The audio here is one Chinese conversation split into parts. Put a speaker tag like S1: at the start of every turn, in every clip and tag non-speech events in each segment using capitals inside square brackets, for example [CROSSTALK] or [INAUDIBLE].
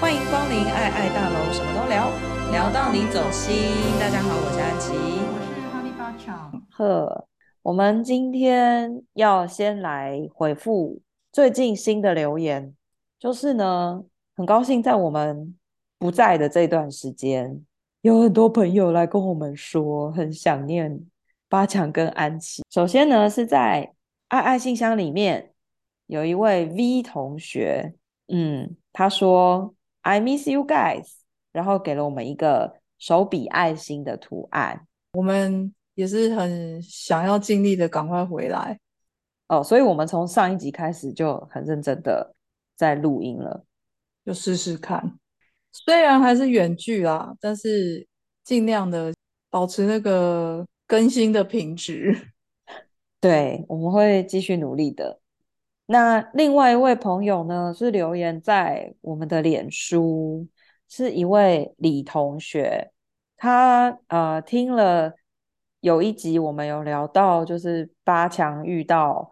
S1: 欢迎光临爱爱大楼，什么都聊，聊到你走心。大家好，我是安琪，
S2: 我是哈利巴强。
S1: 呵，我们今天要先来回复最近新的留言，就是呢，很高兴在我们不在的这段时间，有很多朋友来跟我们说很想念八强跟安琪。首先呢，是在爱爱信箱里面有一位 V 同学，嗯，他说。I miss you guys，然后给了我们一个手比爱心的图案。
S2: 我们也是很想要尽力的赶快回来
S1: 哦，所以我们从上一集开始就很认真的在录音了，
S2: 就试试看。虽然还是远距啦，但是尽量的保持那个更新的品质。[LAUGHS]
S1: 对，我们会继续努力的。那另外一位朋友呢，是留言在我们的脸书，是一位李同学，他呃听了有一集我们有聊到，就是八强遇到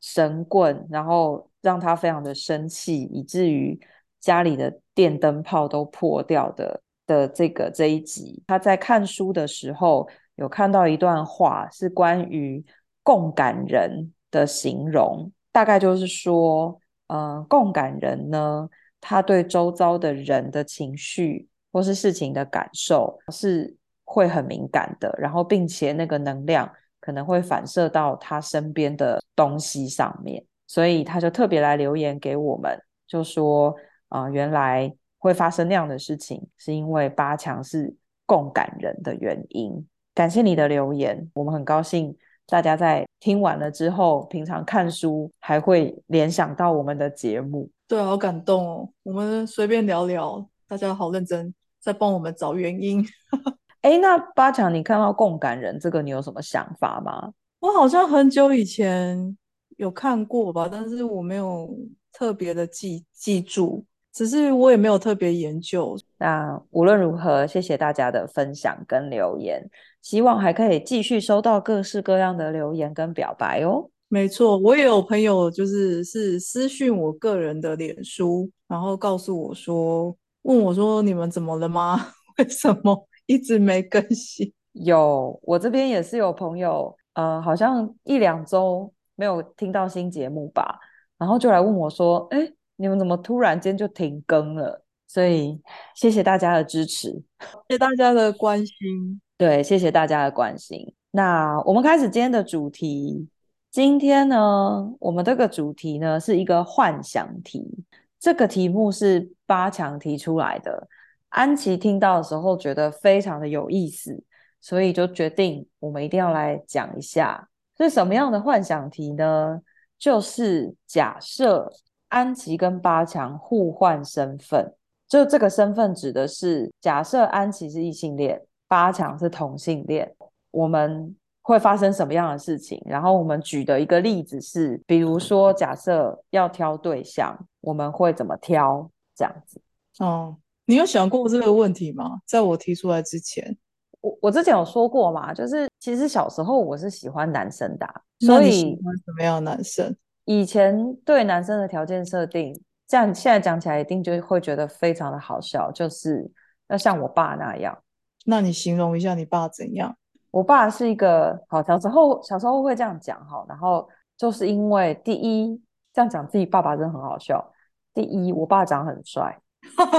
S1: 神棍，然后让他非常的生气，以至于家里的电灯泡都破掉的的这个这一集，他在看书的时候有看到一段话，是关于共感人的形容。大概就是说，嗯、共感人呢，他对周遭的人的情绪或是事情的感受是会很敏感的，然后并且那个能量可能会反射到他身边的东西上面，所以他就特别来留言给我们，就说，啊、原来会发生那样的事情，是因为八强是共感人的原因。感谢你的留言，我们很高兴。大家在听完了之后，平常看书还会联想到我们的节目，
S2: 对，好感动哦。我们随便聊聊，大家好认真在帮我们找原因。[LAUGHS]
S1: 哎，那八强，你看到共感人这个，你有什么想法吗？
S2: 我好像很久以前有看过吧，但是我没有特别的记记住，只是我也没有特别研究。
S1: 那无论如何，谢谢大家的分享跟留言。希望还可以继续收到各式各样的留言跟表白哦。
S2: 没错，我也有朋友就是是私讯我个人的脸书，然后告诉我说，问我说，你们怎么了吗？[LAUGHS] 为什么一直没更新？
S1: 有，我这边也是有朋友，呃，好像一两周没有听到新节目吧，然后就来问我说，哎，你们怎么突然间就停更了？所以谢谢大家的支持，
S2: 谢谢大家的关心。
S1: 对，谢谢大家的关心。那我们开始今天的主题。今天呢，我们这个主题呢是一个幻想题。这个题目是八强提出来的。安琪听到的时候觉得非常的有意思，所以就决定我们一定要来讲一下。是什么样的幻想题呢？就是假设安琪跟八强互换身份，就这个身份指的是假设安琪是异性恋。八强是同性恋，我们会发生什么样的事情？然后我们举的一个例子是，比如说假设要挑对象，我们会怎么挑？这样子。
S2: 哦，你有想过这个问题吗？在我提出来之前，
S1: 我我之前有说过嘛，就是其实小时候我是喜欢男生的，所以喜
S2: 欢什么样的男生？
S1: 以前对男生的条件设定，这样现在讲起来一定就会觉得非常的好笑，就是要像我爸那样。
S2: 那你形容一下你爸怎样？
S1: 我爸是一个好，小时候小时候会这样讲哈，然后就是因为第一这样讲自己爸爸真的很好笑。第一，我爸长很帅，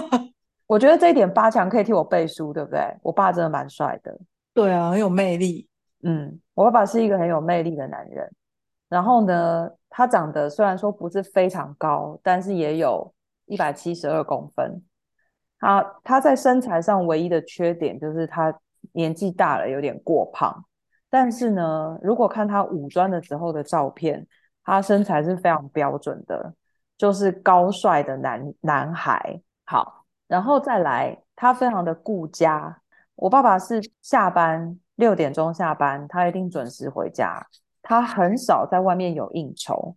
S1: [LAUGHS] 我觉得这一点八强可以替我背书，对不对？我爸真的蛮帅的，
S2: 对啊，很有魅力。
S1: 嗯，我爸爸是一个很有魅力的男人。然后呢，他长得虽然说不是非常高，但是也有一百七十二公分。他他在身材上唯一的缺点就是他年纪大了，有点过胖。但是呢，如果看他五专的时候的照片，他身材是非常标准的，就是高帅的男男孩。好，然后再来，他非常的顾家。我爸爸是下班六点钟下班，他一定准时回家，他很少在外面有应酬。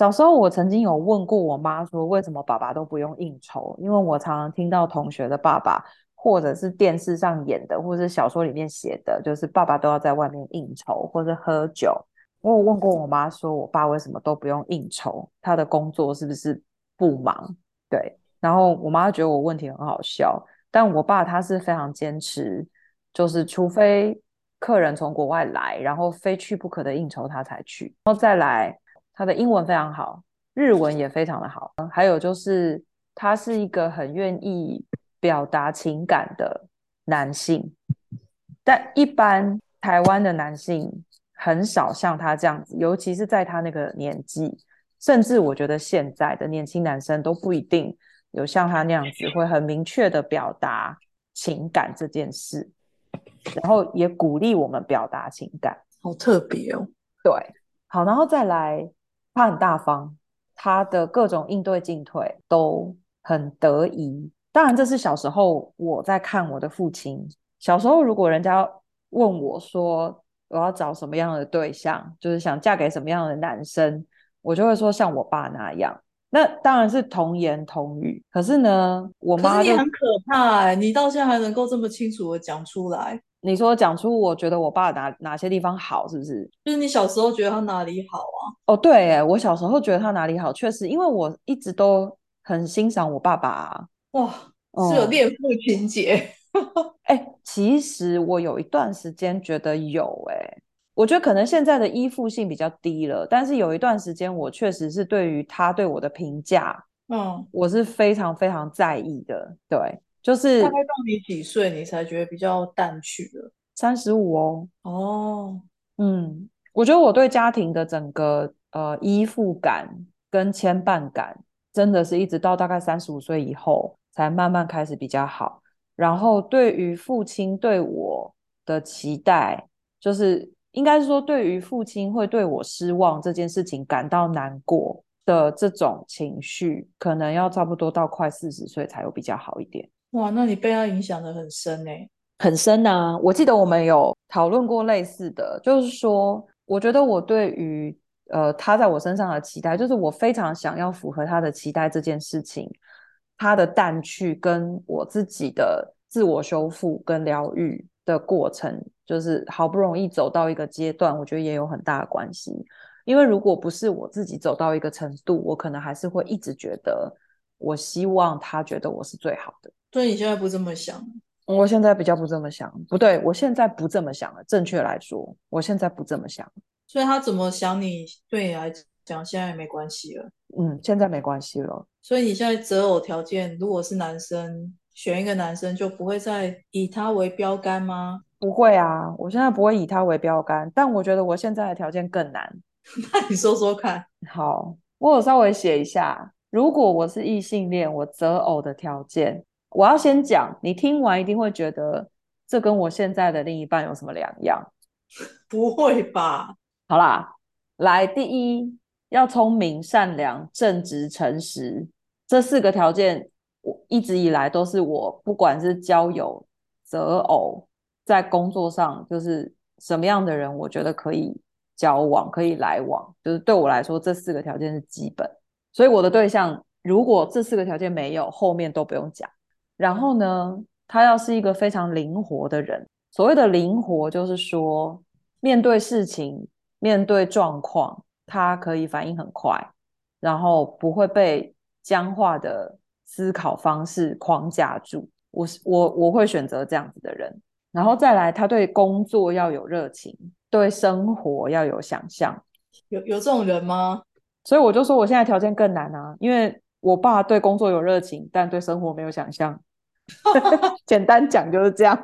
S1: 小时候，我曾经有问过我妈说，为什么爸爸都不用应酬？因为我常常听到同学的爸爸，或者是电视上演的，或者是小说里面写的，就是爸爸都要在外面应酬或者喝酒。我有问过我妈说，我爸为什么都不用应酬？他的工作是不是不忙？对，然后我妈觉得我问题很好笑，但我爸他是非常坚持，就是除非客人从国外来，然后非去不可的应酬他才去，然后再来他的英文非常好，日文也非常的好，还有就是他是一个很愿意表达情感的男性，但一般台湾的男性很少像他这样子，尤其是在他那个年纪。甚至我觉得现在的年轻男生都不一定有像他那样子会很明确的表达情感这件事，然后也鼓励我们表达情感，
S2: 好特别哦。
S1: 对，好，然后再来，他很大方，他的各种应对进退都很得宜。当然，这是小时候我在看我的父亲。小时候，如果人家问我说我要找什么样的对象，就是想嫁给什么样的男生。我就会说像我爸那样，那当然是童言童语。可是呢，我妈
S2: 可是你很可怕哎、欸，你到现在还能够这么清楚的讲出来。
S1: 你说讲出我觉得我爸哪哪些地方好，是不是？
S2: 就是你小时候觉得他哪里好啊？
S1: 哦，对，哎，我小时候觉得他哪里好，确实，因为我一直都很欣赏我爸爸啊。
S2: 哇，是有恋父情节。[LAUGHS]
S1: 哎、嗯，其实我有一段时间觉得有、欸，哎。我觉得可能现在的依附性比较低了，但是有一段时间，我确实是对于他对我的评价，嗯，我是非常非常在意的。对，就是
S2: 大概到你几岁，你才觉得比较淡去了？
S1: 三十五哦。
S2: 哦，
S1: 嗯，我觉得我对家庭的整个呃依附感跟牵绊感，真的是一直到大概三十五岁以后，才慢慢开始比较好。然后对于父亲对我的期待，就是。应该是说，对于父亲会对我失望这件事情感到难过的这种情绪，可能要差不多到快四十岁才有比较好一点。
S2: 哇，那你被他影响得很深欸。
S1: 很深啊！我记得我们有讨论过类似的，就是说，我觉得我对于呃他在我身上的期待，就是我非常想要符合他的期待这件事情，他的淡去跟我自己的自我修复跟疗愈的过程。就是好不容易走到一个阶段，我觉得也有很大的关系。因为如果不是我自己走到一个程度，我可能还是会一直觉得，我希望他觉得我是最好的。
S2: 所以你现在不这么想？
S1: 我现在比较不这么想。不对，我现在不这么想了。正确来说，我现在不这么想。
S2: 所以他怎么想你，对你来讲现在也没关系了。
S1: 嗯，现在没关系了。
S2: 所以你现在择偶条件，如果是男生，选一个男生就不会再以他为标杆吗？
S1: 不会啊，我现在不会以他为标杆，但我觉得我现在的条件更难。[LAUGHS]
S2: 那你说说看。
S1: 好，我有稍微写一下，如果我是异性恋，我择偶的条件，我要先讲，你听完一定会觉得这跟我现在的另一半有什么两样？[LAUGHS]
S2: 不会吧？
S1: 好啦，来，第一，要聪明、善良、正直、诚实，这四个条件，我一直以来都是我不管是交友、择偶。在工作上，就是什么样的人，我觉得可以交往，可以来往，就是对我来说，这四个条件是基本。所以我的对象，如果这四个条件没有，后面都不用讲。然后呢，他要是一个非常灵活的人。所谓的灵活，就是说面对事情、面对状况，他可以反应很快，然后不会被僵化的思考方式框架住。我是我我会选择这样子的人。然后再来，他对工作要有热情，对生活要有想象。
S2: 有有这种人吗？
S1: 所以我就说，我现在条件更难啊，因为我爸对工作有热情，但对生活没有想象。[LAUGHS] 简单讲就是这样。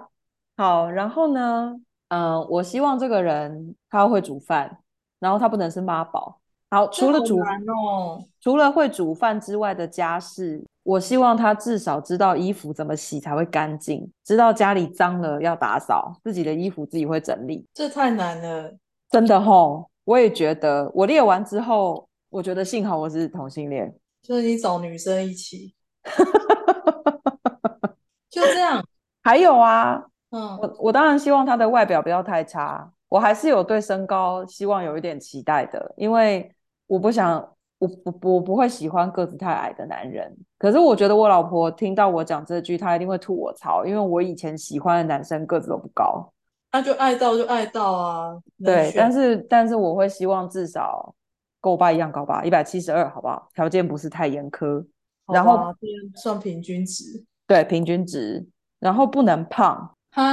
S1: 好，然后呢，嗯、呃，我希望这个人他会煮饭，然后他不能是妈宝。好，除了煮饭
S2: 哦，
S1: 除了会煮饭之外的家事。我希望他至少知道衣服怎么洗才会干净，知道家里脏了要打扫，自己的衣服自己会整理。
S2: 这太难了，
S1: 真的吼！我也觉得，我列完之后，我觉得幸好我是同性恋，
S2: 就是你找女生一起，[LAUGHS] 就这样。
S1: 还有啊，
S2: 嗯，
S1: 我我当然希望他的外表不要太差，我还是有对身高希望有一点期待的，因为我不想。我不我不会喜欢个子太矮的男人，可是我觉得我老婆听到我讲这句，她一定会吐我槽，因为我以前喜欢的男生个子都不高，
S2: 那就爱到就爱到啊。
S1: 对，但是但是我会希望至少跟我爸一样高吧，一百七十二，好不好？条件不是太严苛。然后
S2: 算平均值，
S1: 对，平均值，然后不能胖
S2: 啊，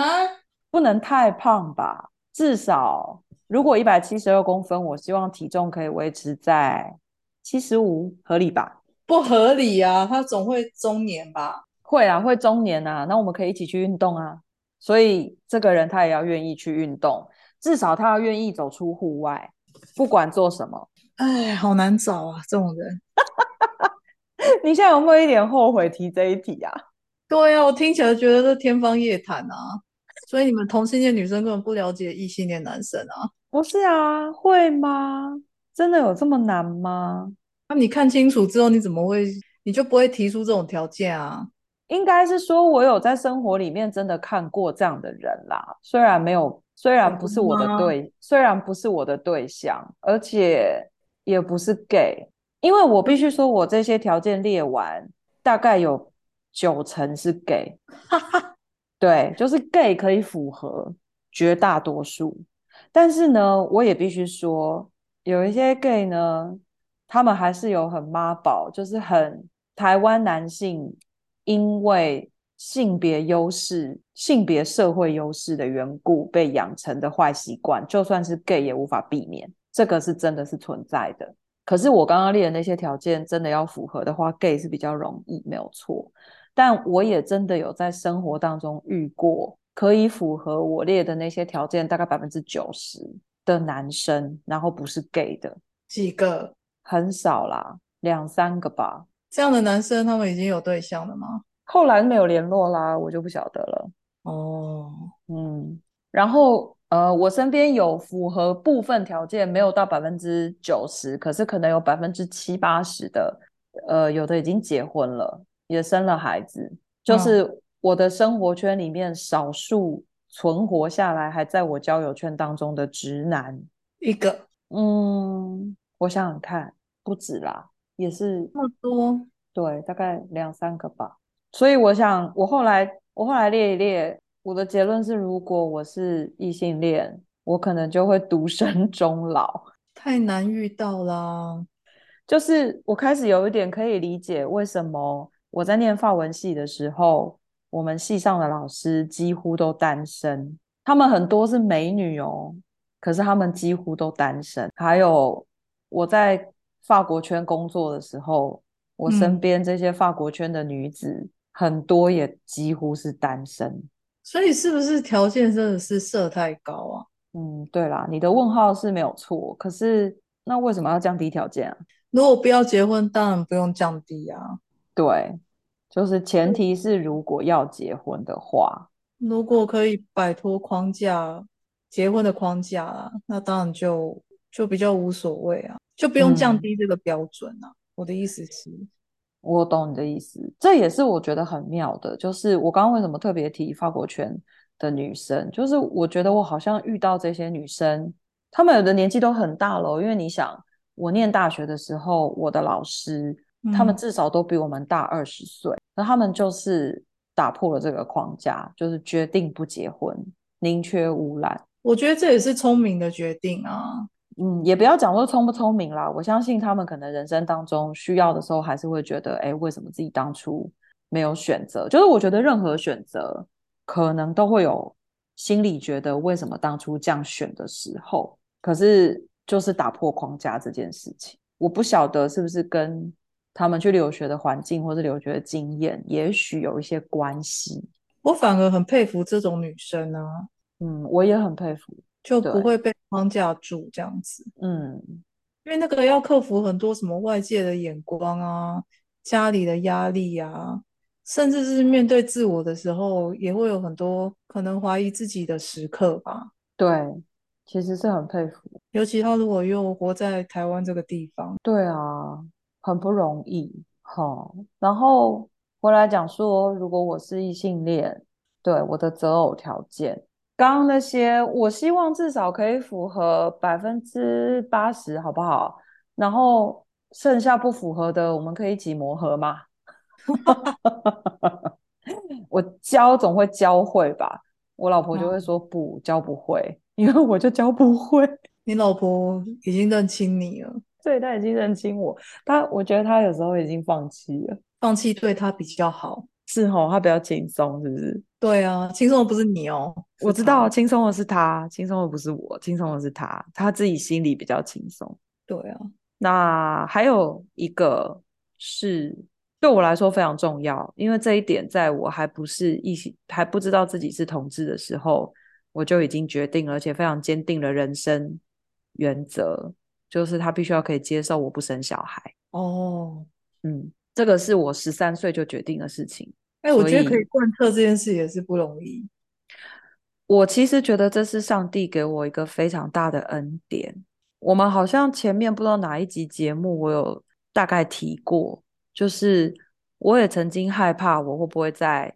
S1: 不能太胖吧，至少如果一百七十二公分，我希望体重可以维持在七十五，合理吧？
S2: 不合理啊，他总会中年吧？
S1: 会啊，会中年啊，那我们可以一起去运动啊。所以这个人他也要愿意去运动，至少他要愿意走出户外，不管做什么。
S2: 哎，好难找啊，这种人。
S1: 你现在有没有一点后悔提这一题啊？
S2: 对啊，我听起来觉得是天方夜谭啊。所以你们同性恋女生根本不了解异性恋男生啊？
S1: 不是啊，会吗？真的有这么难吗？
S2: 那你看清楚之后，你怎么会，你就不会提出这种条件啊？
S1: 应该是说，我有在生活里面真的看过这样的人啦。虽然没有，虽然不是我的对，虽然不是我的对象，而且也不是 gay。因为我必须说，我这些条件列完，大概有九成是 gay。[LAUGHS] 对，就是 gay 可以符合绝大多数。但是呢，我也必须说，有一些 gay 呢。他们还是有很妈宝，就是很台湾男性，因为性别优势、性别社会优势的缘故被养成的坏习惯，就算是 gay 也无法避免，这个是真的是存在的。可是我刚刚列的那些条件真的要符合的话，gay 是比较容易，没有错。但我也真的有在生活当中遇过可以符合我列的那些条件，大概百分之九十的男生，然后不是 gay 的
S2: 几个。
S1: 很少啦，两三个吧。
S2: 这样的男生，他们已经有对象了吗？
S1: 后来没有联络啦，我就不晓得了。
S2: 哦，
S1: 嗯，然后呃，我身边有符合部分条件，没有到百分之九十，可是可能有百分之七八十的，呃，有的已经结婚了，也生了孩子，就是我的生活圈里面少数存活下来还在我交友圈当中的直男
S2: 一个，
S1: 嗯。我想想看，不止啦，也是
S2: 那么多，
S1: 对，大概两三个吧。所以我想，我后来我后来列一列，我的结论是，如果我是异性恋，我可能就会独身 [LAUGHS] 终老。
S2: 太难遇到啦，
S1: 就是我开始有一点可以理解，为什么我在念法文系的时候，我们系上的老师几乎都单身，他们很多是美女哦，可是他们几乎都单身，还有。我在法国圈工作的时候，我身边这些法国圈的女子、嗯、很多也几乎是单身，
S2: 所以是不是条件真的是设太高啊？
S1: 嗯，对啦，你的问号是没有错，可是那为什么要降低条件啊？
S2: 如果不要结婚，当然不用降低啊。
S1: 对，就是前提是如果要结婚的话，
S2: 如果可以摆脱框架，结婚的框架啦，那当然就就比较无所谓啊。就不用降低这个标准啊。嗯，我的意思是，
S1: 我懂你的意思，这也是我觉得很妙的。就是我刚刚为什么特别提法国圈的女生，就是我觉得我好像遇到这些女生，她们有的年纪都很大了。因为你想，我念大学的时候，我的老师，他们至少都比我们大二十岁，那他们就是打破了这个框架，就是决定不结婚，宁缺毋滥。
S2: 我觉得这也是聪明的决定啊。
S1: 嗯，也不要讲说聪不聪明啦，我相信他们可能人生当中需要的时候，还是会觉得，哎，为什么自己当初没有选择？就是我觉得任何选择，可能都会有心里觉得为什么当初这样选的时候。可是就是打破框架这件事情，我不晓得是不是跟他们去留学的环境或者留学的经验，也许有一些关系。
S2: 我反而很佩服这种女生啊，
S1: 嗯，我也很佩服。
S2: 就不会被框架住这样子，
S1: 嗯，
S2: 因为那个要克服很多什么外界的眼光啊，家里的压力啊，甚至是面对自我的时候，也会有很多可能怀疑自己的时刻吧。
S1: 对，其实是很佩服，
S2: 尤其他如果又活在台湾这个地方，
S1: 对啊，很不容易。好，然后回来讲说，如果我是异性恋，对，我的择偶条件。刚刚那些，我希望至少可以符合百分之八十，好不好？然后剩下不符合的，我们可以一起磨合嘛。[LAUGHS] 我教总会教会吧，我老婆就会说不教不会，因为我就教不会。
S2: 你老婆已经认清你了，
S1: 对，她已经认清我，她我觉得她有时候已经放弃了。
S2: 放弃对她比较好。
S1: 是哦，他比较轻松，是不是？
S2: 对啊，轻松的不是你哦，
S1: 我知道轻松的是他，轻松的不是我，轻松的是他，他自己心里比较轻松。
S2: 对啊，
S1: 那还有一个是对我来说非常重要，因为这一点在我还不是异性，还不知道自己是同志的时候，我就已经决定了，而且非常坚定了人生原则，就是他必须要可以接受我不生小孩。
S2: 哦，
S1: 嗯，这个是我十三岁就决定的事情。
S2: 哎，我觉得可以贯彻这件事也是不容易。
S1: 我其实觉得这是上帝给我一个非常大的恩典。我们好像前面不知道哪一集节目，我有大概提过，就是我也曾经害怕我会不会在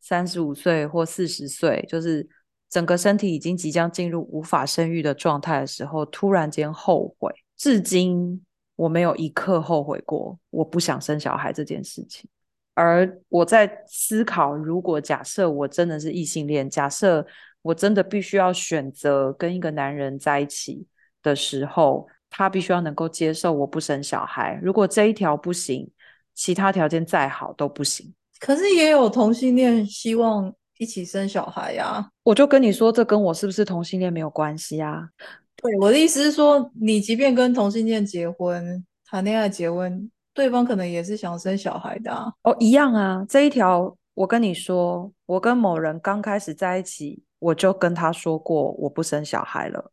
S1: 三十五岁或四十岁，就是整个身体已经即将进入无法生育的状态的时候，突然间后悔。至今我没有一刻后悔过，我不想生小孩这件事情。而我在思考，如果假设我真的是异性恋，假设我真的必须要选择跟一个男人在一起的时候，他必须要能够接受我不生小孩。如果这一条不行，其他条件再好都不行。
S2: 可是也有同性恋希望一起生小孩呀。
S1: 我就跟你说，这跟我是不是同性恋没有关系啊。
S2: 对，我的意思是说，你即便跟同性恋结婚、谈恋爱结婚。对方可能也是想生小孩的啊。
S1: 哦，一样啊。这一条，我跟你说，我跟某人刚开始在一起，我就跟他说过我不生小孩了。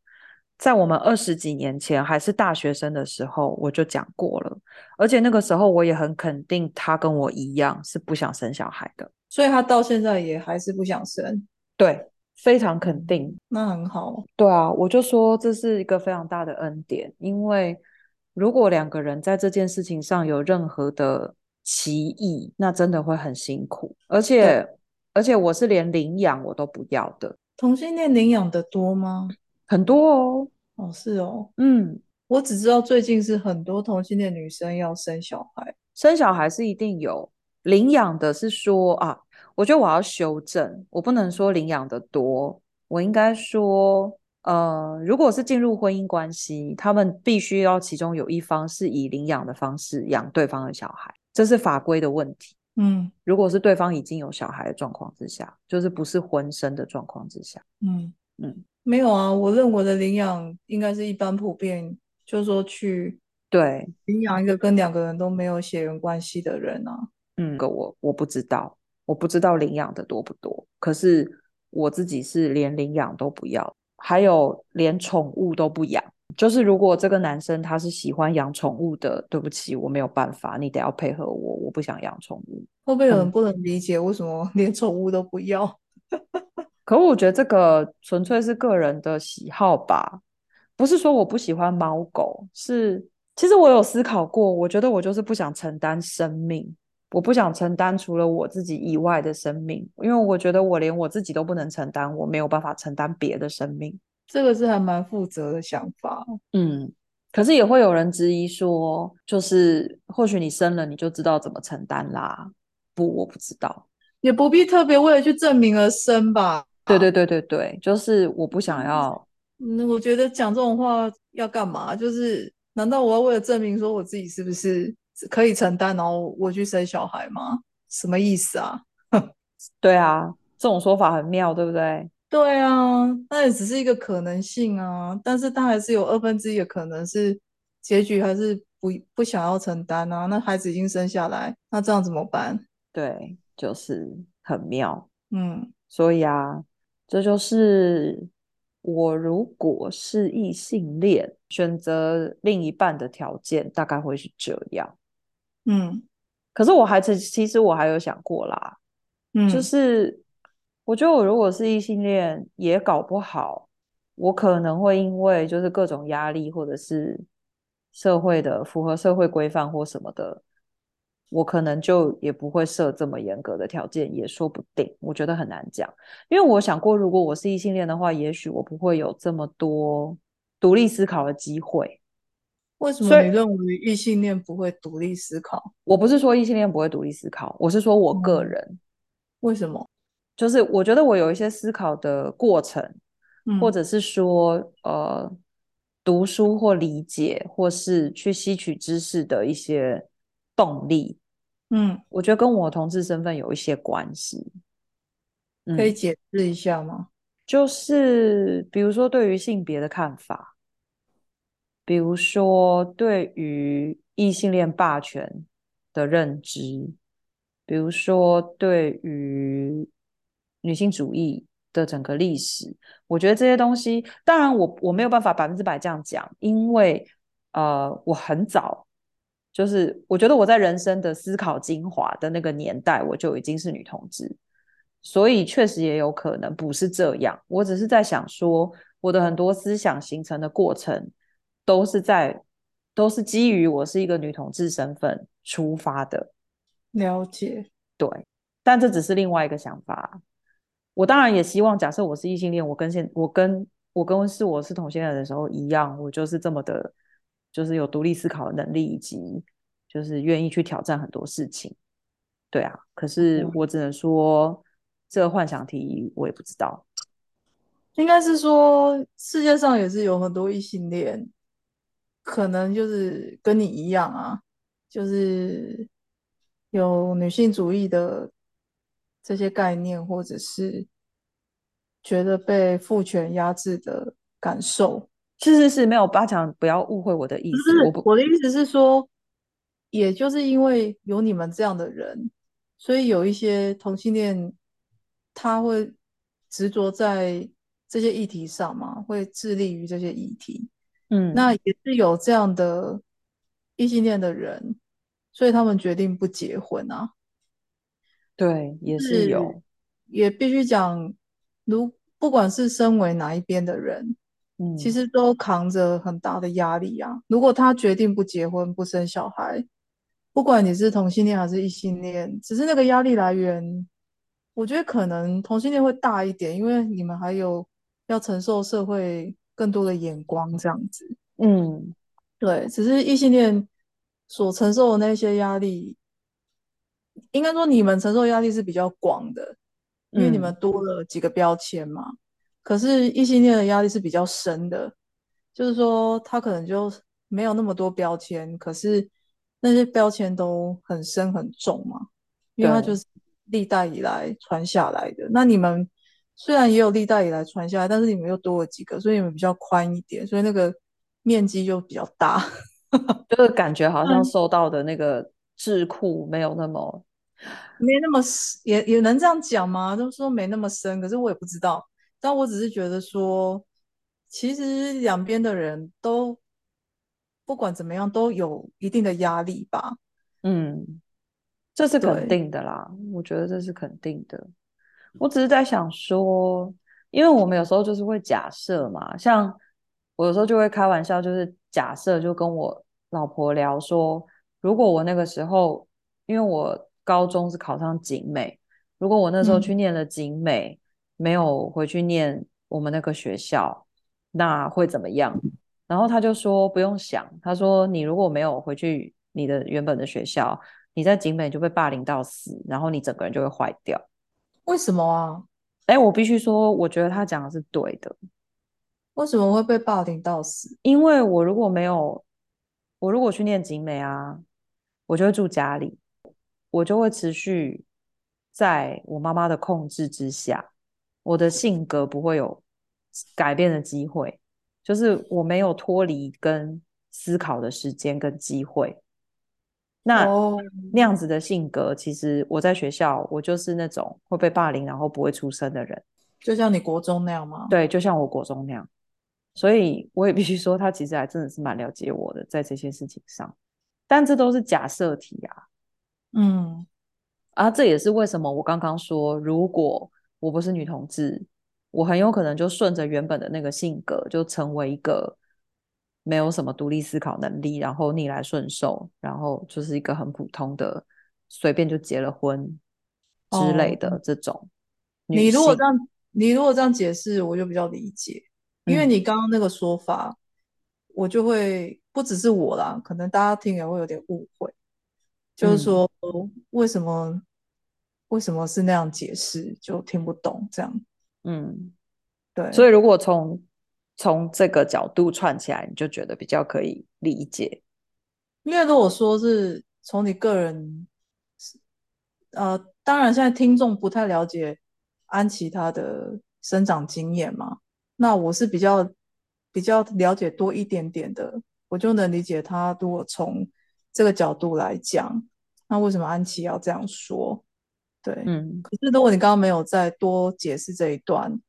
S1: 在我们二十几年前还是大学生的时候，我就讲过了。而且那个时候我也很肯定，他跟我一样是不想生小孩的。
S2: 所以他到现在也还是不想生。
S1: 对，非常肯定。
S2: 那很好。
S1: 对啊，我就说这是一个非常大的恩典，因为。如果两个人在这件事情上有任何的歧义，那真的会很辛苦。而且，而且我是连领养我都不要的。
S2: 同性恋领养的多吗？
S1: 很多哦。
S2: 哦，是哦。
S1: 嗯，
S2: 我只知道最近是很多同性恋女生要生小孩，
S1: 生小孩是一定有。领养的是说啊，我觉得我要修正，我不能说领养的多，我应该说。呃，如果是进入婚姻关系，他们必须要其中有一方是以领养的方式养对方的小孩，这是法规的问题。
S2: 嗯，
S1: 如果是对方已经有小孩的状况之下，就是不是婚生的状况之下，
S2: 嗯
S1: 嗯，
S2: 没有啊，我认为的领养应该是一般普遍，就是说去
S1: 对
S2: 领养一个跟两个人都没有血缘关系的人啊。
S1: 嗯，个我我不知道，我不知道领养的多不多，可是我自己是连领养都不要。还有连宠物都不养，就是如果这个男生他是喜欢养宠物的，对不起，我没有办法，你得要配合我，我不想养宠物。
S2: 会不会有人不能理解为什么连宠物都不要？
S1: 嗯、[LAUGHS] 可我觉得这个纯粹是个人的喜好吧，不是说我不喜欢猫狗，是其实我有思考过，我觉得我就是不想承担生命。我不想承担除了我自己以外的生命，因为我觉得我连我自己都不能承担，我没有办法承担别的生命。
S2: 这个是还蛮负责的想法。
S1: 嗯，可是也会有人质疑说，就是或许你生了你就知道怎么承担啦。不，我不知道，
S2: 也不必特别为了去证明而生吧。
S1: 对对对对对，就是我不想要。[LAUGHS]
S2: 嗯，我觉得讲这种话要干嘛？就是难道我要为了证明说我自己是不是？可以承担，然后我去生小孩吗？什么意思啊？[LAUGHS]
S1: 对啊，这种说法很妙，对不对？
S2: 对啊，那也只是一个可能性啊，但是它还是有二分之一的可能是结局还是不不想要承担啊。那孩子已经生下来，那这样怎么办？
S1: 对，就是很妙。
S2: 嗯，
S1: 所以啊，这就是我如果是异性恋，选择另一半的条件大概会是这样。
S2: 嗯，
S1: 可是我还其其实我还有想过啦，
S2: 嗯，
S1: 就是我觉得我如果是异性恋，也搞不好，我可能会因为就是各种压力，或者是社会的符合社会规范或什么的，我可能就也不会设这么严格的条件，也说不定。我觉得很难讲，因为我想过，如果我是异性恋的话，也许我不会有这么多独立思考的机会。
S2: 为什么你认为异性恋不会独立思考？
S1: 我不是说异性恋不会独立思考，我是说我个人。
S2: 嗯，为什么？
S1: 就是我觉得我有一些思考的过程，
S2: 嗯，
S1: 或者是说呃读书或理解，或是去吸取知识的一些动力，
S2: 嗯，
S1: 我觉得跟我同志身份有一些关系。
S2: 可以解释一下吗？
S1: 就是比如说对于性别的看法，比如说对于异性恋霸权的认知，比如说对于女性主义的整个历史，我觉得这些东西，当然我我没有办法百分之百这样讲，因为呃我很早，就是我觉得我在人生的思考精华的那个年代，我就已经是女同志。所以确实也有可能不是这样，我只是在想说，我的很多思想形成的过程，都是在，都是基于我是一个女同志身份出发的。
S2: 了解，
S1: 对，但这只是另外一个想法。我当然也希望，假设我是异性恋，我跟现我跟我跟是我是同性恋的时候一样，我就是这么的，就是有独立思考的能力，以及就是愿意去挑战很多事情。对啊，可是我只能说。这个幻想题我也不知道，
S2: 应该是说世界上也是有很多异性恋，可能就是跟你一样啊，就是有女性主义的这些概念，或者是觉得被父权压制的感受。
S1: 是是是，没有八强，不要误会我的意思。
S2: 是我不，我的意思是说，也就是因为有你们这样的人，所以有一些同性恋。他会执着在这些议题上嘛，会致力于这些议题。嗯，那也是有这样的异性恋的人，所以他们决定不结婚啊。
S1: 对，也是有，
S2: 是也必须讲，如不管是身为哪一边的人，嗯，其实都扛着很大的压力啊。如果他决定不结婚、不生小孩，不管你是同性恋还是异性恋，只是那个压力来源。我觉得可能同性恋会大一点，因为你们还有要承受社会更多的眼光这样子。嗯，对，只是异性恋所承受的那些压力，应该说你们承受压力是比较广的，因为你们多了几个标签嘛。嗯。可是异性恋的压力是比较深的，就是说他可能就没有那么多标签，可是那些标签都很深很重嘛，因为他就是。历代以来传下来的，那你们虽然也有历代以来传下来，但是你们又多了几个，所以你们比较宽一点，所以那个面积就比较大，
S1: 就 [LAUGHS] 是感觉好像受到的那个智库没有那么、
S2: 嗯、没那么也也能这样讲吗？都说没那么深，可是我也不知道，但我只是觉得说，其实两边的人都不管怎么样都有一定的压力吧，嗯。
S1: 这是肯定的啦，我觉得这是肯定的。我只是在想说，因为我们有时候就是会假设嘛，像我有时候就会开玩笑，就是假设就跟我老婆聊说，如果我那个时候，因为我高中是考上景美，如果我那时候去念了景美，嗯、没有回去念我们那个学校，那会怎么样？然后他就说不用想，他说你如果没有回去你的原本的学校。你在景美就被霸凌到死，然后你整个人就会坏掉。
S2: 为什么啊？
S1: 哎，我必须说，我觉得他讲的是对的。
S2: 为什么会被霸凌到死？
S1: 因为我如果没有，我如果去念景美啊，我就会住家里，我就会持续在我妈妈的控制之下，我的性格不会有改变的机会，就是我没有脱离跟思考的时间跟机会。那、oh. 那样子的性格，其实我在学校，我就是那种会被霸凌，然后不会出声的人，
S2: 就像你国中那样吗？
S1: 对，就像我国中那样。所以我也必须说，他其实还真的是蛮了解我的，在这些事情上。但这都是假设题啊。嗯，啊，这也是为什么我刚刚说，如果我不是女同志，我很有可能就顺着原本的那个性格，就成为一个。没有什么独立思考能力，然后逆来顺受，然后就是一个很普通的，随便就结了婚之类的。这种。哦，
S2: 你如果这样，你如果这样解释，我就比较理解，因为你刚刚那个说法，嗯，我就会不只是我啦，可能大家听也会有点误会，就是说，嗯，为什么为什么是那样解释，就听不懂这样。嗯，对，
S1: 所以如果从从这个角度串起来，你就觉得比较可以理解。
S2: 因为如果说是从你个人呃，当然现在听众不太了解安琪她的生长经验嘛，那我是比较比较了解多一点点的，我就能理解她如果从这个角度来讲，那为什么安琪要这样说？对，
S1: 嗯，
S2: 可是如果你刚刚没有再多解释这一段，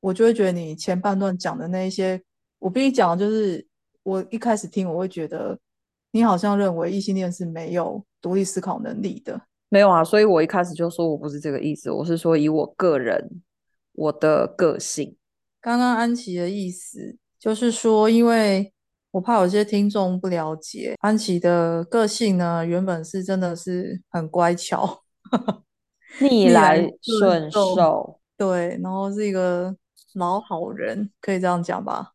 S2: 我就会觉得你前半段讲的那一些，我必须讲的就是，我一开始听我会觉得你好像认为异性恋是没有独立思考能力的。
S1: 没有啊，所以我一开始就说我不是这个意思，我是说以我个人我的个性。
S2: 刚刚安琪的意思就是说，因为我怕有些听众不了解安琪的个性呢，原本是真的是很乖巧。[LAUGHS]
S1: 逆来顺受，
S2: 对，然后是一个老好人，可以这样讲吧？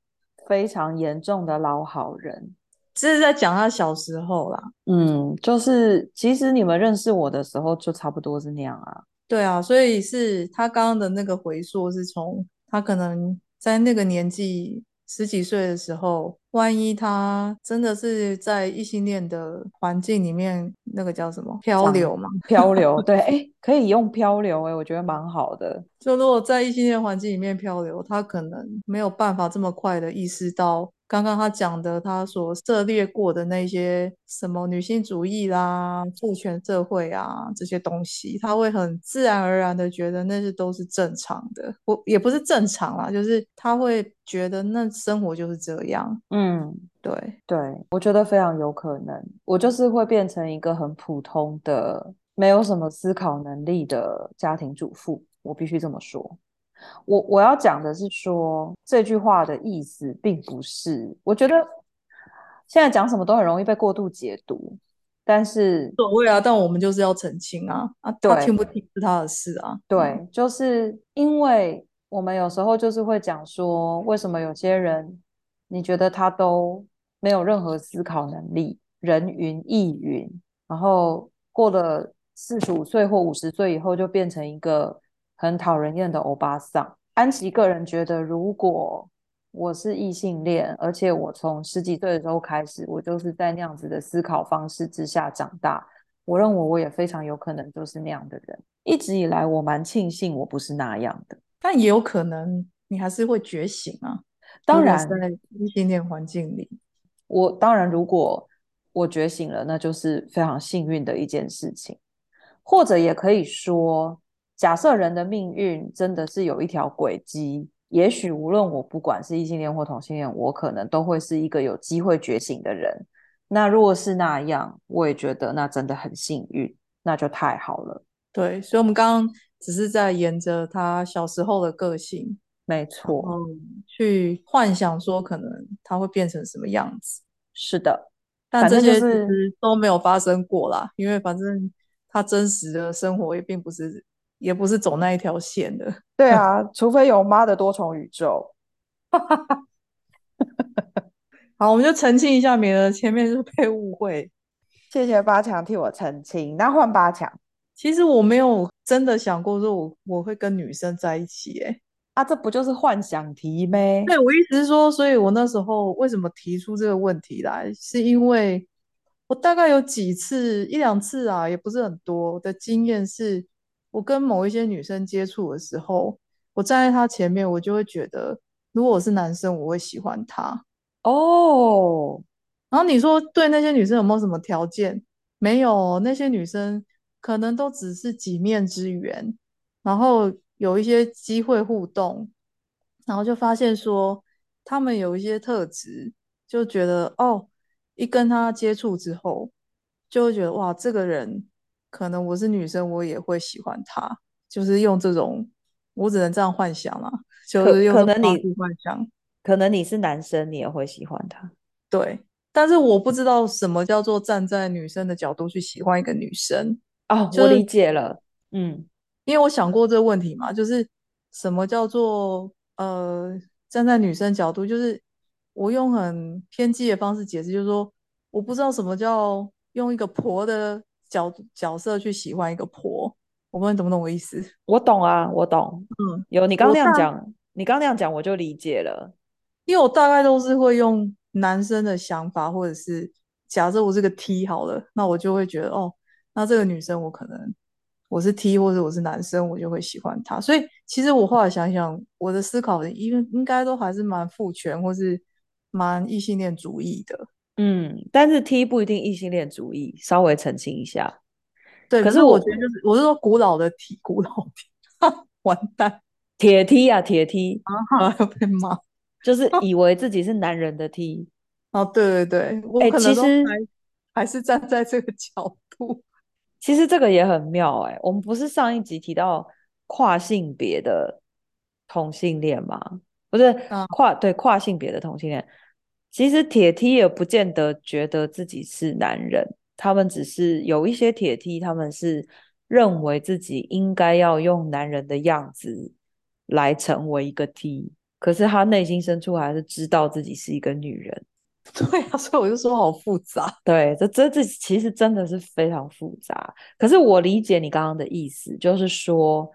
S1: 非常严重的老好人，
S2: 这是在讲他小时候啦。
S1: 嗯，就是其实你们认识我的时候，就差不多是那样啊。
S2: 对啊，所以是他刚刚的那个回溯，是从他可能在那个年纪。十几岁的时候，万一他真的是在异性恋的环境里面，那个叫什么漂流嘛？
S1: 漂流，对，[LAUGHS] 哎，可以用漂流，哎，我觉得蛮好的。
S2: 就如果在异性恋环境里面漂流，他可能没有办法这么快的意识到。刚刚他讲的，他所涉猎过的那些什么女性主义啦、父权社会啊这些东西，他会很自然而然的觉得那些都是正常的，我也不是正常啦，就是他会觉得那生活就是这样。
S1: 嗯，
S2: 对
S1: 对，我觉得非常有可能，我就是会变成一个很普通的、没有什么思考能力的家庭主妇，我必须这么说。我我要讲的是说，这句话的意思并不是，我觉得现在讲什么都很容易被过度解读，但是
S2: 所谓啊，但我们就是要澄清啊啊，他听不听是他的事啊，
S1: 对，就是因为我们有时候就是会讲说，为什么有些人你觉得他都没有任何思考能力，人云亦云，然后过了四十五岁或五十岁以后就变成一个。很讨人厌的欧巴桑。安琪个人觉得，如果我是异性恋，而且我从十几岁的时候开始，我就是在那样子的思考方式之下长大，我认为我也非常有可能就是那样的人。一直以来，我蛮庆幸我不是那样的，
S2: 但也有可能你还是会觉醒啊。
S1: 当然，
S2: 在异性恋环境里，
S1: 我当然如果我觉醒了，那就是非常幸运的一件事情，或者也可以说。假设人的命运真的是有一条轨迹，也许无论我不管是异性恋或同性恋，我可能都会是一个有机会觉醒的人。那如果是那样，我也觉得那真的很幸运，那就太好了。
S2: 对，所以我们刚刚只是在沿着他小时候的个性，
S1: 没错，
S2: 嗯，去幻想说可能他会变成什么样子。
S1: 是的，
S2: 但这些其实都没有发生过啦，因为反正他真实的生活也并不是。也不是走那一条线的，
S1: 对啊，除非有妈的多重宇宙。[LAUGHS]
S2: 好，我们就澄清一下，免得前面是被误会。
S1: 谢谢八强替我澄清。那换八强，
S2: 其实我没有真的想过说我我会跟女生在一起，欸，哎，
S1: 啊，这不就是幻想题吗？
S2: 对，我意思是说，所以我那时候为什么提出这个问题来，是因为我大概有几次一两次啊，也不是很多的经验是。我跟某一些女生接触的时候，我站在她前面，我就会觉得，如果我是男生，我会喜欢她。
S1: 哦，
S2: 然后你说对那些女生有没有什么条件？没有，那些女生可能都只是几面之缘，然后有一些机会互动，然后就发现说，她们有一些特质，就觉得哦，一跟他接触之后，就会觉得哇，这个人。可能我是女生，我也会喜欢他，就是用这种，我只能这样幻想了，就是用这种方式幻想。
S1: 可能你是男生，你也会喜欢他。
S2: 对，但是我不知道什么叫做站在女生的角度去喜欢一个女生。
S1: 哦，
S2: 就是、
S1: 我理解了。嗯，
S2: 因为我想过这个问题嘛，就是什么叫做呃站在女生角度，就是我用很偏激的方式解释，就是说我不知道什么叫用一个婆的。角角色去喜欢一个婆，我不知道你懂不懂我意思？
S1: 我懂啊，我懂。
S2: 嗯，
S1: 有你刚那样讲，你刚那样讲我就理解了。
S2: 因为我大概都是会用男生的想法，或者是假设我是个 T 好了，那我就会觉得哦，那这个女生我可能我是 T 或者我是男生，我就会喜欢他。所以其实我后来想想，我的思考应应该都还是蛮父权或是蛮异性恋主义的。
S1: 嗯，但是 T 不一定异性恋主义，稍微澄清一下。
S2: 对，可是我觉得就是我是说古老的 T，古老 T，[LAUGHS] 完蛋，
S1: 铁 T 啊，铁 T
S2: 啊，要被骂，
S1: 就是以为自己是男人的 T。[LAUGHS]
S2: 哦，对对对，我可能都还还是站在这个角度。[LAUGHS]
S1: 其实这个也很妙哎、欸，我们不是上一集提到跨性别的同性恋吗？不是跨、嗯、对跨性别的同性恋，其实铁梯也不见得觉得自己是男人，他们只是有一些铁梯他们是认为自己应该要用男人的样子来成为一个 T，可是他内心深处还是知道自己是一个女人。[LAUGHS]
S2: 对啊，所以我就说好复杂。
S1: 对，这这这其实真的是非常复杂。可是我理解你刚刚的意思，就是说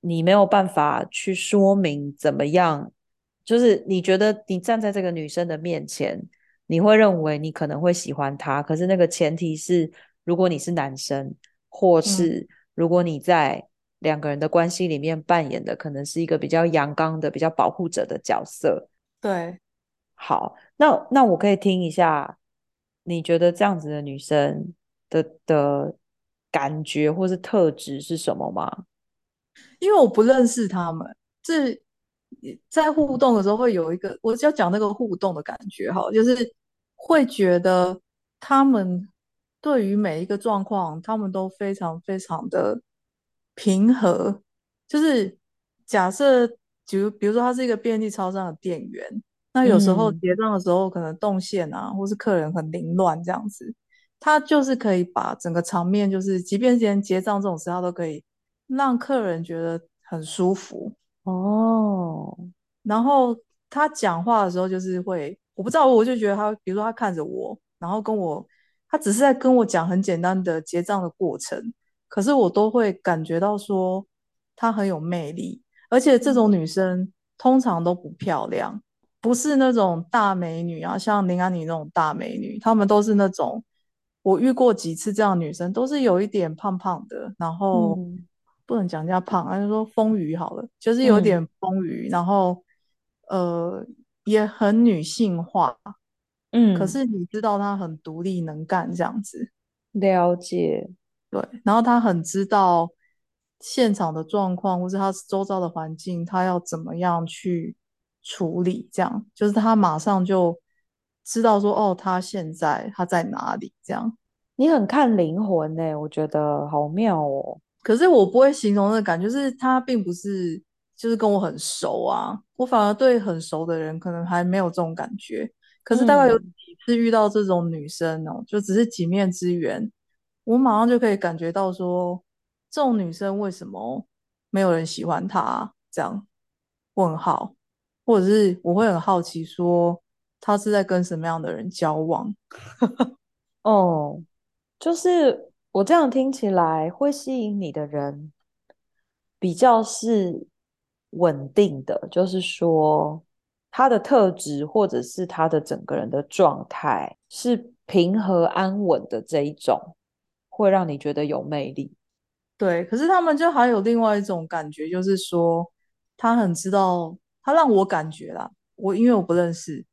S1: 你没有办法去说明怎么样，就是你觉得你站在这个女生的面前，你会认为你可能会喜欢她，可是那个前提是，如果你是男生，或是如果你在两个人的关系里面扮演的可能是一个比较阳刚的、比较保护者的角色。
S2: 对。
S1: 好，那那我可以听一下，你觉得这样子的女生的的感觉或是特质是什么吗？
S2: 因为我不认识他们，这在互动的时候会有一个，我就要讲那个互动的感觉哈，就是会觉得他们对于每一个状况，他们都非常非常的平和。就是假设，比如比如说他是一个便利超商的店员。那有时候结账的时候，可能动线啊，嗯、或是客人很凌乱这样子，他就是可以把整个场面，就是即便是连结账这种事，他都可以让客人觉得很舒服
S1: 哦。
S2: 然后他讲话的时候，就是会，我不知道，我就觉得他，比如说他看着我，然后跟我，他只是在跟我讲很简单的结账的过程，可是我都会感觉到说他很有魅力，而且这种女生通常都不漂亮。不是那种大美女啊，像林安妮那种大美女，她们都是那种我遇过几次这样的女生，都是有一点胖胖的，然后、嗯、不能讲人家胖，而是说丰腴好了，就是有点丰腴，嗯、然后呃也很女性化，嗯，可是你知道她很独立能干这样子，
S1: 了解，
S2: 对，然后她很知道现场的状况或是她周遭的环境，她要怎么样去。处理这样，就是她马上就知道说，哦，她现在她在哪里？这样，
S1: 你很看灵魂呢，我觉得好妙哦。
S2: 可是我不会形容那感觉，就是他并不是就是跟我很熟啊，我反而对很熟的人可能还没有这种感觉。可是大概有几次遇到这种女生哦，嗯、就只是几面之缘，我马上就可以感觉到说，这种女生为什么没有人喜欢她？这样问号。或者是我会很好奇，说她是在跟什么样的人交往？[LAUGHS]
S1: 哦，就是我这样听起来会吸引你的人，比较是稳定的，就是说他的特质或者是他的整个人的状态是平和安稳的这一种，会让你觉得有魅力。
S2: 对，可是他们就还有另外一种感觉，就是说他很知道。他让我感觉啦，我因为我不认识，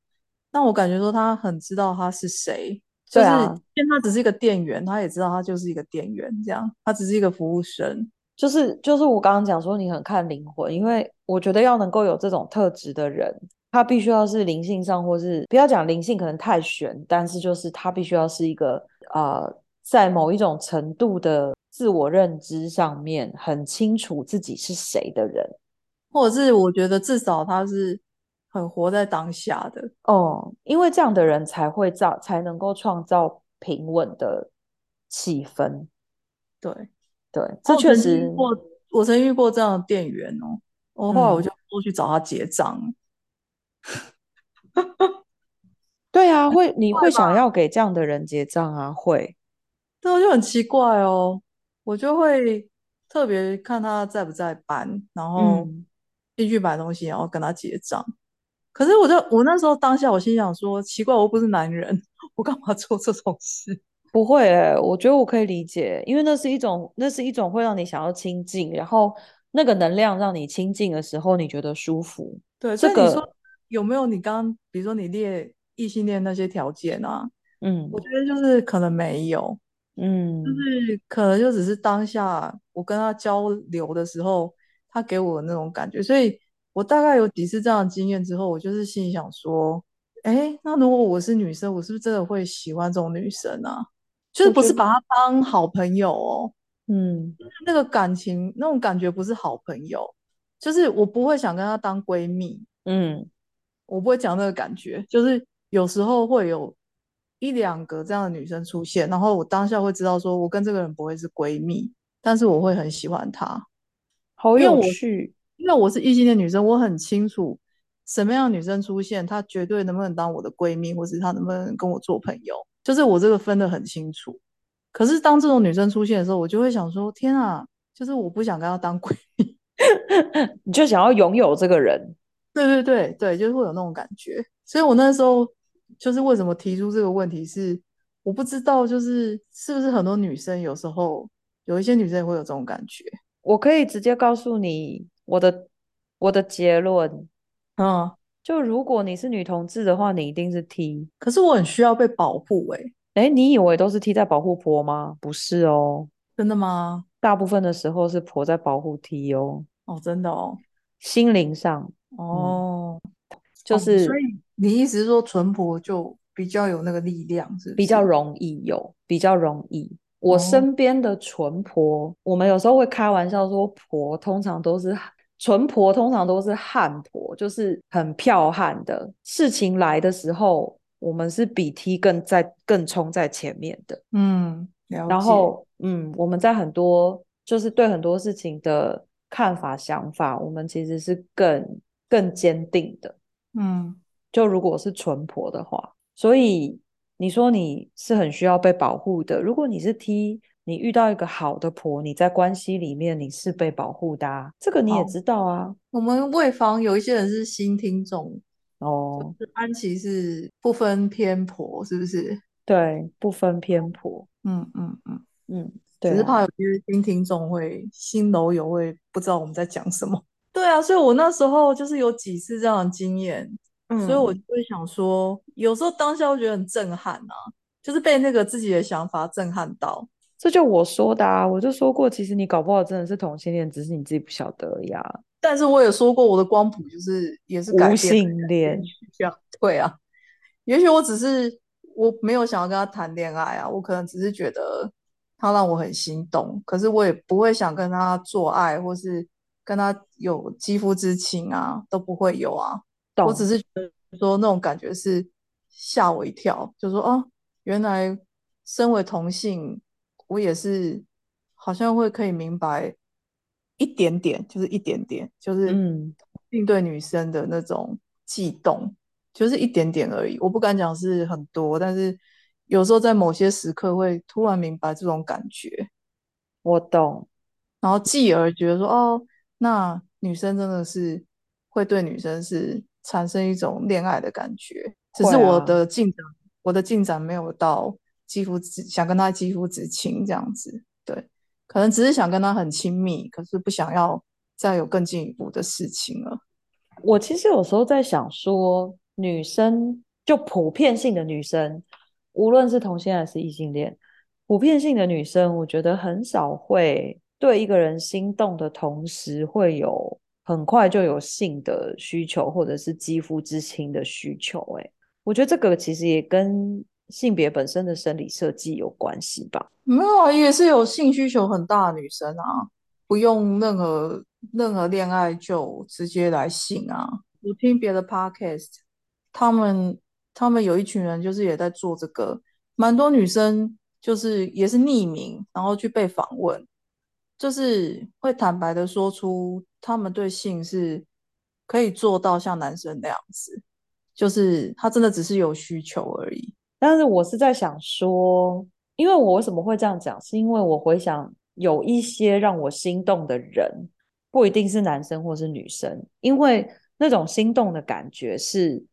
S2: 但我感觉说他很知道他是谁，就是因为他只是一个店员，他也知道他就是一个店员，这样，他只是一个服务生，
S1: 就是就是我刚刚讲说你很看灵魂，因为我觉得要能够有这种特质的人，他必须要是灵性上，或是不要讲灵性可能太玄，但是就是他必须要是一个呃，在某一种程度的自我认知上面很清楚自己是谁的人。
S2: 或者是我觉得至少他是很活在当下的
S1: 哦，因为这样的人才会造，才能够创造平稳的气氛。
S2: 对
S1: 对，这确实。
S2: 我我曾遇过这样的店员哦，我后来我就过去找他结账。
S1: 嗯、[LAUGHS] 对啊，会你会想要给这样的人结账啊？会，
S2: 对，我就很奇怪哦，我就会特别看他在不在班，然后。嗯进去买东西，然后跟他结账。可是我就我那时候当下，我心想说：奇怪，我又不是男人，我干嘛做这种事？[LAUGHS]
S1: 不会欸，我觉得我可以理解，因为那是一种，那是一种会让你想要亲近，然后那个能量让你亲近的时候，你觉得舒服。
S2: 对，这个你说有没有？你刚刚比如说你列异性恋那些条件啊，
S1: 嗯，
S2: 我觉得就是可能没有，
S1: 嗯，
S2: 就是可能就只是当下我跟他交流的时候，他给我的那种感觉，所以我大概有几次这样的经验之后，我就是心里想说，哎，那如果我是女生，我是不是真的会喜欢这种女生啊？就是不是把她当好朋友哦，
S1: 嗯，
S2: 那个感情那种感觉不是好朋友，就是我不会想跟她当闺蜜，
S1: 嗯，
S2: 我不会讲那个感觉，就是有时候会有一两个这样的女生出现，然后我当下会知道说，我跟这个人不会是闺蜜，但是我会很喜欢她，
S1: 好有趣，
S2: 因为我，是异性恋女生，我很清楚什么样的女生出现，她绝对能不能当我的闺蜜，或是她能不能跟我做朋友。就是我这个分得很清楚，可是当这种女生出现的时候，我就会想说：天啊，就是我不想跟她当闺蜜，[LAUGHS]
S1: 你就想要拥有这个人。[LAUGHS]
S2: 对对对对，就是会有那种感觉。所以我那时候就是为什么提出这个问题是，我不知道就是是不是很多女生有时候有一些女生也会有这种感觉。
S1: 我可以直接告诉你我的我的结论，
S2: 嗯。
S1: 就如果你是女同志的话，你一定是 T。
S2: 可是我很需要被保护哎、
S1: 欸。哎，你以为都是 T 在保护婆吗？不是哦。
S2: 真的吗？
S1: 大部分的时候是婆在保护 T 哦。
S2: 哦，真的哦。
S1: 心灵上
S2: 哦、嗯，
S1: 就是、
S2: 哦。所以你意思是说，纯婆就比较有那个力量，是是？
S1: 比较容易有，比较容易。我身边的纯婆、哦，我们有时候会开玩笑说，婆通常都是。纯婆通常都是悍婆，就是很剽悍的。事情来的时候，我们是比 T 更在更冲在前面的。
S2: 嗯，
S1: 然后，嗯，我们在很多就是对很多事情的看法、想法，我们其实是更更坚定的。
S2: 嗯，
S1: 就如果是纯婆的话，所以你说你是很需要被保护的。如果你是 T。你遇到一个好的婆，你在关系里面你是被保护的啊，这个你也知道啊。
S2: 我们为防有一些人是新听众
S1: 哦，
S2: 就是安琪是不分偏颇，是不是？
S1: 对，不分偏颇。
S2: 嗯嗯嗯
S1: 嗯，对啊，
S2: 只是怕有些新听众会新楼友会不知道我们在讲什么。[LAUGHS] 对啊，所以我那时候就是有几次这样的经验，嗯，所以我就会想说，有时候当下我觉得很震撼啊，就是被那个自己的想法震撼到。
S1: 这就我说的啊，我就说过，其实你搞不好真的是同性恋，只是你自己不晓得呀。
S2: 但是我也说过，我的光谱就是也是改变
S1: 无性恋，
S2: 这 [LAUGHS] 样对啊。也许我只是我没有想要跟他谈恋爱啊，我可能只是觉得他让我很心动，可是我也不会想跟他做爱，或是跟他有肌肤之亲啊，都不会有啊。我只是觉得说那种感觉是吓我一跳，就说哦，原来身为同性。我也是，好像会可以明白一点点，就是一点点，就是应对女生的那种悸动，就是一点点而已。我不敢讲是很多，但是有时候在某些时刻会突然明白这种感觉。
S1: 我懂，
S2: 然后继而觉得说，哦，那女生真的是会对女生是产生一种恋爱的感觉，只是我的进展，啊、我的进展没有到。肌肤之想跟他肌肤之亲这样子，对，可能只是想跟他很亲密，可是不想要再有更进一步的事情了。
S1: 我其实有时候在想说，女生就普遍性的女生，无论是同性还是异性恋，普遍性的女生，我觉得很少会对一个人心动的同时，会有很快就有性的需求，或者是肌肤之亲的需求。哎，我觉得这个其实也跟。性别本身的生理设计有关系吧？
S2: 没有啊，也是有性需求很大的女生啊，不用任何任何恋爱就直接来性啊。我听别的 podcast，他们他们有一群人就是也在做这个，蛮多女生就是也是匿名，然后去被访问，就是会坦白的说出他们对性是可以做到像男生那样子，就是他真的只是有需求而已。
S1: 但是我是在想说，因为我为什么会这样讲，是因为我回想有一些让我心动的人，不一定是男生或是女生，因为那种心动的感觉是，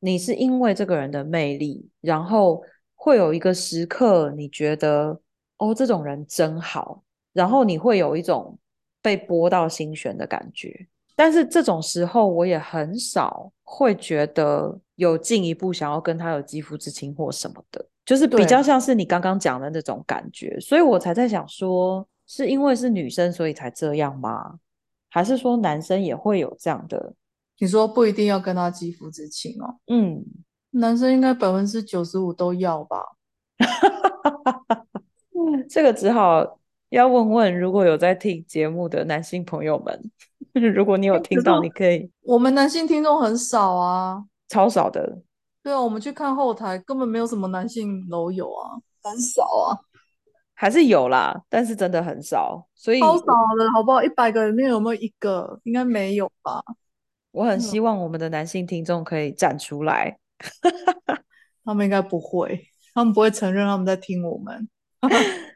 S1: 你是因为这个人的魅力，然后会有一个时刻，你觉得哦，这种人真好，然后你会有一种被拨到心弦的感觉。但是这种时候，我也很少会觉得有进一步想要跟他有肌肤之亲或什么的，就是比较像是你刚刚讲的那种感觉。所以我才在想说，是因为是女生所以才这样吗？还是说男生也会有这样的？
S2: 你说不一定要跟他肌肤之亲哦。
S1: 嗯，
S2: 男生应该百分之九十五都要吧。[LAUGHS]
S1: 这个只好要问问如果有在听节目的男性朋友们。[LAUGHS] 如果你有听到，你可以。
S2: 我们男性听众很少啊，
S1: 超少的。
S2: 对啊，我们去看后台，根本没有什么男性楼友啊，很少啊。
S1: 还是有啦，但是真的很少，所以
S2: 超少的，好不好？一百个里面有没有一个？应该没有吧。
S1: 我很希望我们的男性听众可以站出来。
S2: 他们应该不会，他们不会承认他们在听我们，[LAUGHS]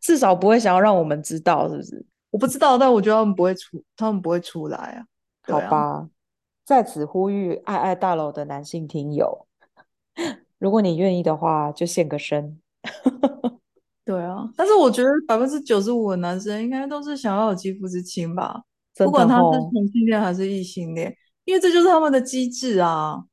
S1: 至少不会想要让我们知道，是不是？
S2: 我不知道，但我觉得他们不会出，他们不会出来啊。
S1: 好吧，啊、在此呼吁爱爱大楼的男性听友，如果你愿意的话，就献个身。[LAUGHS]
S2: 对啊，但是我觉得百分之九十五的男生应该都是想要有肌肤之亲吧，哦、不管他是同性恋还是异性恋，因为这就是他们的机制啊。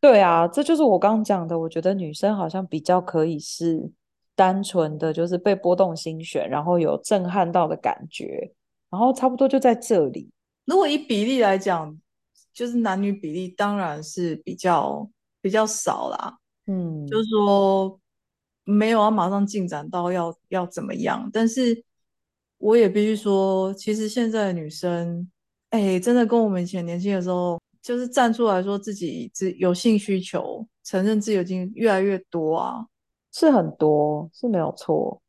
S1: 对啊，这就是我刚刚讲的，我觉得女生好像比较可以是。单纯的就是被波动心弦，然后有震撼到的感觉，然后差不多就在这里。
S2: 如果以比例来讲，就是男女比例当然是比较比较少啦。嗯，就是说没有要马上进展到要要怎么样，但是我也必须说，其实现在的女生，哎，真的跟我们以前年轻的时候，就是站出来说自己自有性需求，承认自己已经越来越多啊。
S1: 是很多，是没有错，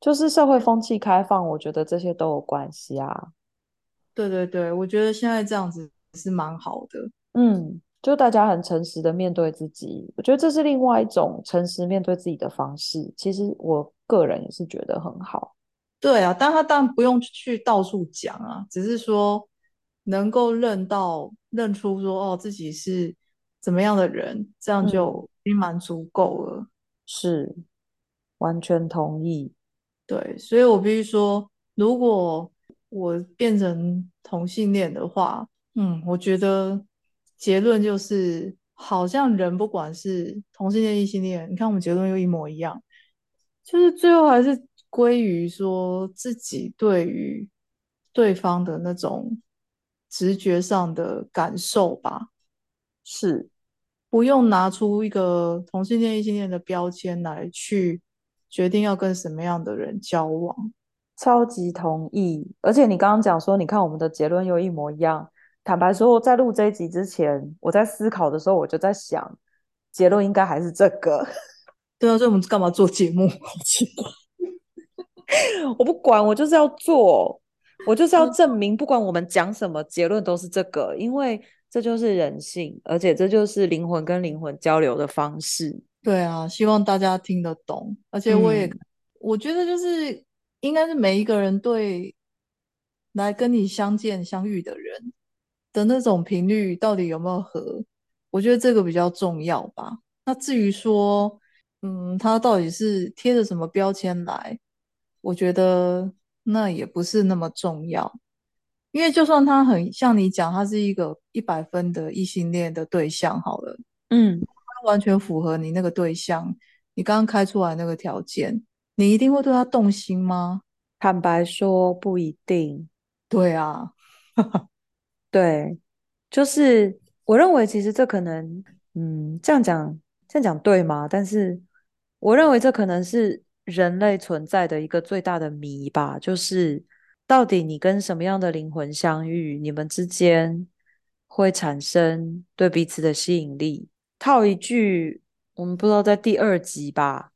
S1: 就是社会风气开放，我觉得这些都有关系啊。
S2: 对对对，我觉得现在这样子是蛮好的。
S1: 嗯，就大家很诚实的面对自己，我觉得这是另外一种诚实面对自己的方式。其实我个人也是觉得很好。
S2: 对啊，但他当然不用去到处讲啊，只是说能够认到、认出说哦自己是怎么样的人，这样就已经蛮足够了。嗯
S1: 是，完全同意。
S2: 对，所以我必须说，如果我变成同性恋的话，嗯，我觉得结论就是，好像人不管是同性恋、异性恋，你看我们结论又一模一样，就是最后还是归于说自己对于对方的那种直觉上的感受吧。
S1: 是。
S2: 不用拿出一个同性恋、异性恋的标签来去决定要跟什么样的人交往，
S1: 超级同意。而且你刚刚讲说，你看我们的结论又一模一样。坦白说，在录这一集之前，我在思考的时候，我就在想，结论应该还是这个。[LAUGHS]
S2: 对啊，所以我们干嘛做节目？好奇怪。[LAUGHS]
S1: 我不管，我就是要做，我就是要证明，不管我们讲什么，结论都是这个，因为。这就是人性，而且这就是灵魂跟灵魂交流的方式。
S2: 对啊，希望大家听得懂。而且我也，嗯、我觉得就是应该是每一个人对来跟你相见相遇的人的那种频率到底有没有合，我觉得这个比较重要吧。那至于说，嗯，他到底是贴着什么标签来，我觉得那也不是那么重要。因为就算他很像你讲，他是一个一百分的异性恋的对象，好了，
S1: 嗯，
S2: 他完全符合你那个对象，你刚刚开出来那个条件，你一定会对他动心吗？
S1: 坦白说，不一定。
S2: 对啊，[LAUGHS]
S1: 对，就是我认为其实这可能，嗯，这样讲这样讲对吗？但是我认为这可能是人类存在的一个最大的谜吧，就是。到底你跟什么样的灵魂相遇，你们之间会产生对彼此的吸引力？套一句，我们不知道在第二集吧，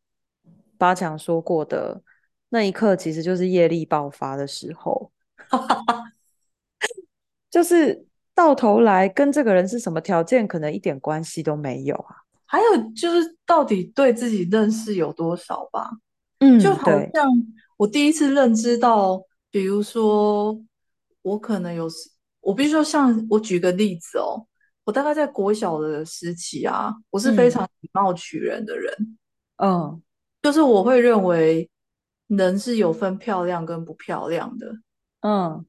S1: 八强说过的那一刻，其实就是业力爆发的时候。[LAUGHS] 就是到头来跟这个人是什么条件，可能一点关系都没有啊。
S2: 还有就是，到底对自己认识有多少吧？嗯，就好像我第一次认知到。比如说，我可能有时，我必须说，像我举个例子哦，我大概在国小的时期啊，我是非常以貌取人的人。
S1: 嗯，
S2: 就是我会认为人是有分漂亮跟不漂亮的，
S1: 嗯，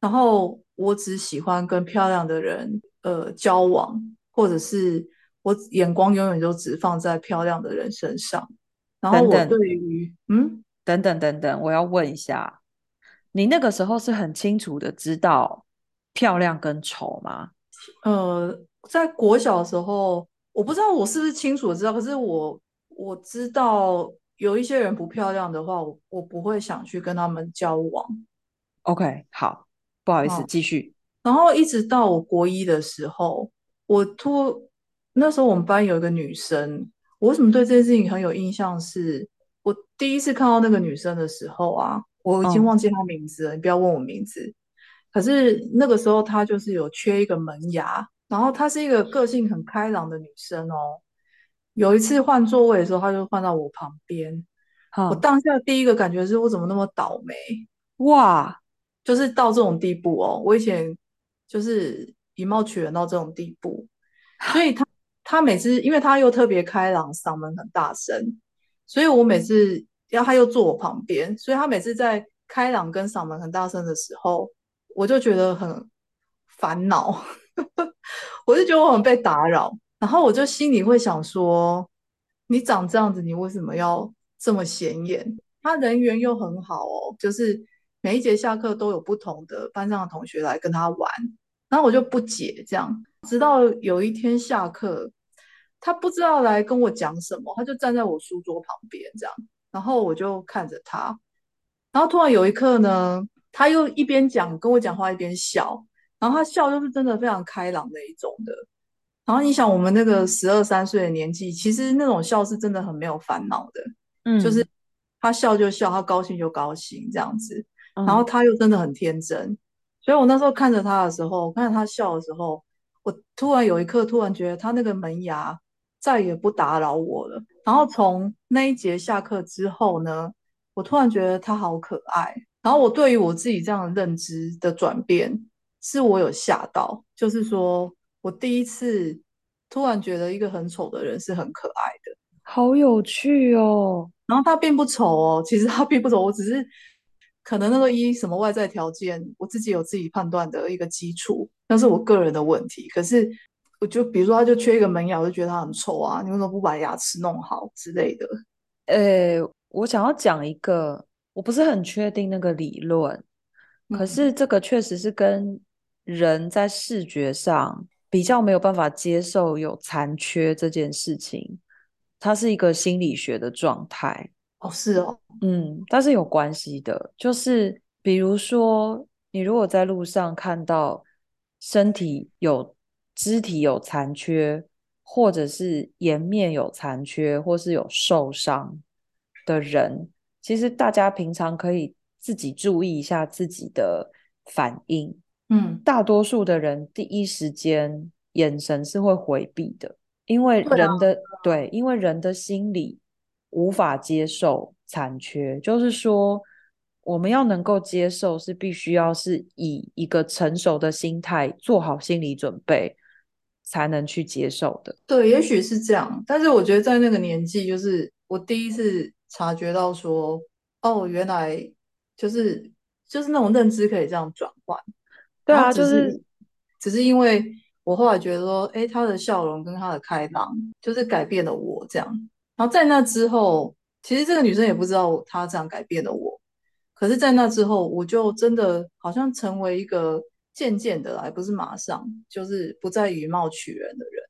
S2: 然后我只喜欢跟漂亮的人呃交往，或者是我眼光永远都只放在漂亮的人身上。然后我对于嗯，
S1: 等等等等，我要问一下，你那个时候是很清楚的知道漂亮跟丑吗？
S2: 呃，在国小的时候，我不知道我是不是清楚的知道，可是我。我知道有一些人不漂亮的话，我我不会想去跟他们交往。
S1: OK，好，不好意思，继续。
S2: 然后一直到我国一的时候，我突那时候我们班有一个女生，我为什么对这件事情很有印象是？是我第一次看到那个女生的时候啊，我已经忘记她名字了，嗯，你不要问我名字。可是那个时候她就是有缺一个门牙，然后她是一个个性很开朗的女生哦。有一次换座位的时候，她就换到我旁边。我当下第一个感觉是我怎么那么倒霉？
S1: 哇，
S2: 就是到这种地步哦！我以前就是以貌取人到这种地步，所以她她每次因为她又特别开朗，嗓门很大声，所以我每次然后他又坐我旁边，所以他每次在开朗跟嗓门很大声的时候，我就觉得很烦恼，[LAUGHS] 我就觉得我很被打扰。然后我就心里会想说，你长这样子，你为什么要这么显眼？他人缘又很好哦，就是每一节下课都有不同的班上的同学来跟他玩。然后我就不解这样，直到有一天下课，他不知道来跟我讲什么，他就站在我书桌旁边这样，然后我就看着他，然后突然有一刻呢，他又一边讲跟我讲话一边笑，然后他笑就是真的非常开朗那一种的。然后你想，我们那个十二三岁的年纪，其实那种笑是真的很没有烦恼的，嗯，就是他笑就笑，他高兴就高兴这样子。然后他又真的很天真，嗯，所以我那时候看着他的时候，看着他笑的时候，我突然有一刻突然觉得他那个门牙再也不打扰我了。然后从那一节下课之后呢，我突然觉得他好可爱。然后我对于我自己这样的认知的转变，是我有吓到，就是说。我第一次突然觉得一个很丑的人是很可爱的，
S1: 好有趣哦。
S2: 然后他并不丑哦，其实他并不丑，我只是可能那个一什么外在条件，我自己有自己判断的一个基础，那是我个人的问题。可是我就比如说，他就缺一个门牙，我就觉得他很臭啊，你为什么不把牙齿弄好之类的？
S1: 呃，我想要讲一个，我不是很确定那个理论，可是这个确实是跟人在视觉上。比较没有办法接受有残缺这件事情，它是一个心理学的状态。
S2: 哦，是哦，
S1: 嗯，但是有关系的。就是比如说，你如果在路上看到身体有肢体有残缺，或者是颜面有残缺，或是有受伤的人，其实大家平常可以自己注意一下自己的反应。
S2: 嗯，
S1: 大多数的人第一时间眼神是会回避的，因为人的对，对，因为人的心理无法接受残缺，就是说我们要能够接受，是必须要是以一个成熟的心态做好心理准备，才能去接受的。
S2: 对，也许是这样，但是我觉得在那个年纪，就是我第一次察觉到说，哦，原来就是就是那种认知可以这样转换。
S1: 对啊，就是
S2: 只是因为我后来觉得说，哎，他的笑容跟他的开朗，就是改变了我这样。然后在那之后，其实这个女生也不知道她这样改变了我。可是，在那之后，我就真的好像成为一个渐渐的来，不是马上，就是不再以貌取人的人。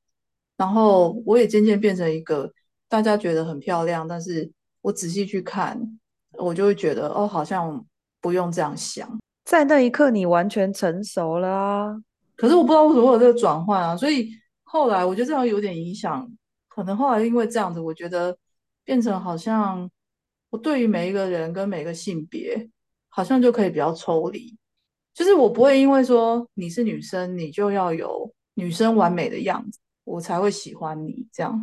S2: 然后，我也渐渐变成一个大家觉得很漂亮，但是我仔细去看，我就会觉得，哦，好像不用这样想。
S1: 在那一刻，你完全成熟了啊！
S2: 可是我不知道为什么会有这个转换啊，所以后来我觉得这样有点影响。可能后来因为这样子，我觉得变成好像我对于每一个人跟每个性别，好像就可以比较抽离。就是我不会因为说你是女生，你就要有女生完美的样子，我才会喜欢你这样。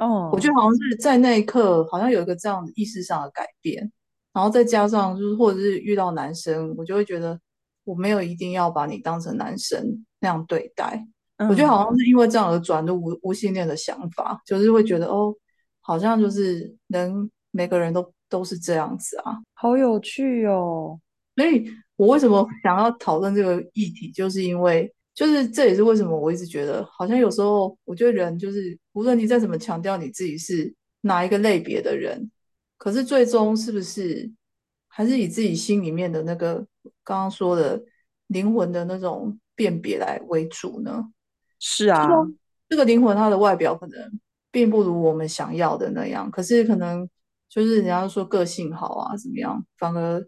S1: 哦，
S2: 我觉得好像是在那一刻，好像有一个这样的意识上的改变。然后再加上就是，或者是遇到男生，我就会觉得我没有一定要把你当成男生那样对待。嗯、我觉得好像是因为这样而转入无无性恋的想法，就是会觉得哦，好像就是能每个人都都是这样子啊，
S1: 好有趣哦。
S2: 所以我为什么想要讨论这个议题，就是因为就是这也是为什么我一直觉得，好像有时候我觉得人就是无论你再怎么强调你自己是哪一个类别的人，可是最终是不是还是以自己心里面的那个刚刚说的灵魂的那种辨别来为主呢？
S1: 是啊，
S2: 这个灵魂它的外表可能并不如我们想要的那样，可是可能就是人家说个性好啊，怎么样，反而。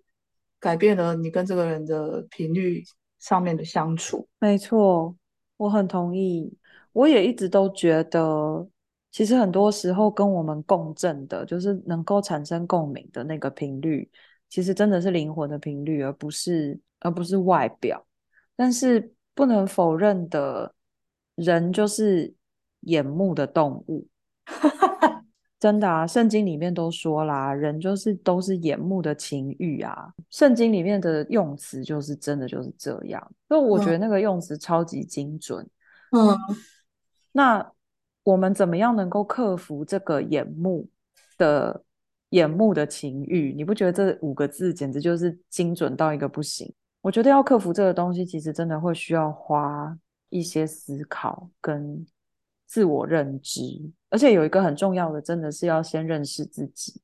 S2: 改变了你跟这个人的频率上面的相处，
S1: 没错，我很同意。我也一直都觉得，其实很多时候跟我们共振的，就是能够产生共鸣的那个频率，其实真的是灵魂的频率，而不是而不是外表。但是不能否认的，人就是眼目的动物。[LAUGHS] 真的啊，圣经里面都说啦，人就是都是眼目的情欲啊。圣经里面的用词就是真的就是这样，所以我觉得那个用词超级精准。
S2: 嗯，
S1: 那我们怎么样能够克服这个眼目的眼目的情欲？你不觉得这五个字简直就是精准到一个不行？我觉得要克服这个东西，其实真的会需要花一些思考跟自我认知。而且有一个很重要的，真的是要先认识自己，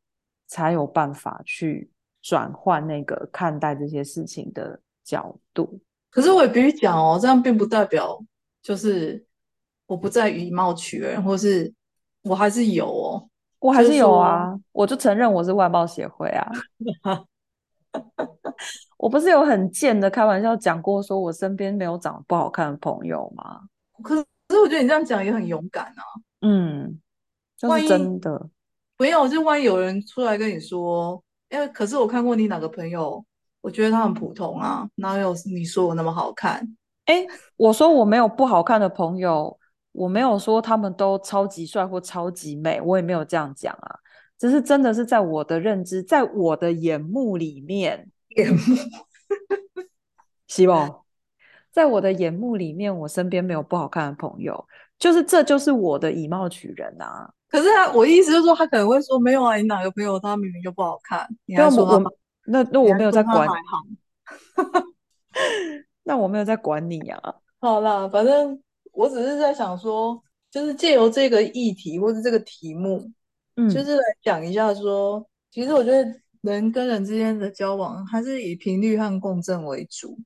S1: 才有办法去转换那个看待这些事情的角度。
S2: 可是我也必须讲哦，这样并不代表就是我不再以貌取人，或是我还是有哦，
S1: 我还是有啊，我就承认我是外貌协会啊。[LAUGHS] 我不是有很贱的开玩笑讲过，说我身边没有长得不好看的朋友吗？
S2: 可是，可是我觉得你这样讲也很勇敢啊。
S1: 嗯，就是真的。
S2: 没有，就万一有人出来跟你说，因为可是我看过你哪个朋友，我觉得他很普通啊，哪有你说我那么好看？
S1: 哎，我说我没有不好看的朋友，我没有说他们都超级帅或超级美，我也没有这样讲啊。只是真的是在我的认知，在我的眼目里面，
S2: 眼目，
S1: 希望在我的眼目里面，我身边没有不好看的朋友。就是这就是我的以貌取人啊！
S2: 可是他，我意思就是说，他可能会说没有啊，你哪个朋友他明明就不好看，你还
S1: 说那那我没有在管，
S2: 好 [LAUGHS]
S1: 那我没有在管你啊。
S2: 好啦，反正我只是在想说，就是借由这个议题或者这个题目，嗯，就是来讲一下说，其实我觉得人跟人之间的交往还是以频率和共振为主。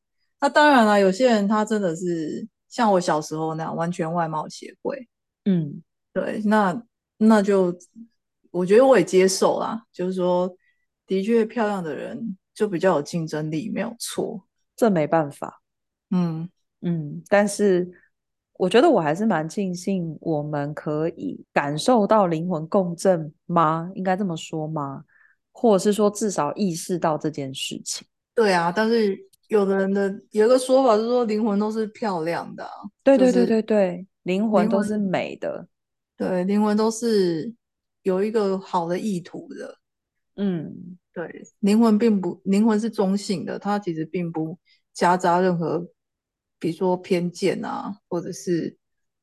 S2: 那当然了，有些人他真的是。像我小时候那样，完全外貌协会，
S1: 嗯，
S2: 对，那那就我觉得我也接受啦，就是说，的确漂亮的人就比较有竞争力，没有错，
S1: 这没办法，
S2: 嗯
S1: 嗯，但是我觉得我还是蛮庆幸我们可以感受到灵魂共振吗？应该这么说吗？或者是说至少意识到这件事情？
S2: 对啊，但是。有的人的有一个说法是说，灵魂都是漂亮的，
S1: 对对对对对，灵魂都是美的，
S2: 对，灵魂都是有一个好的意图的，
S1: 嗯，
S2: 对，灵魂并不，灵魂是中性的，它其实并不夹杂任何，比如说偏见啊，或者是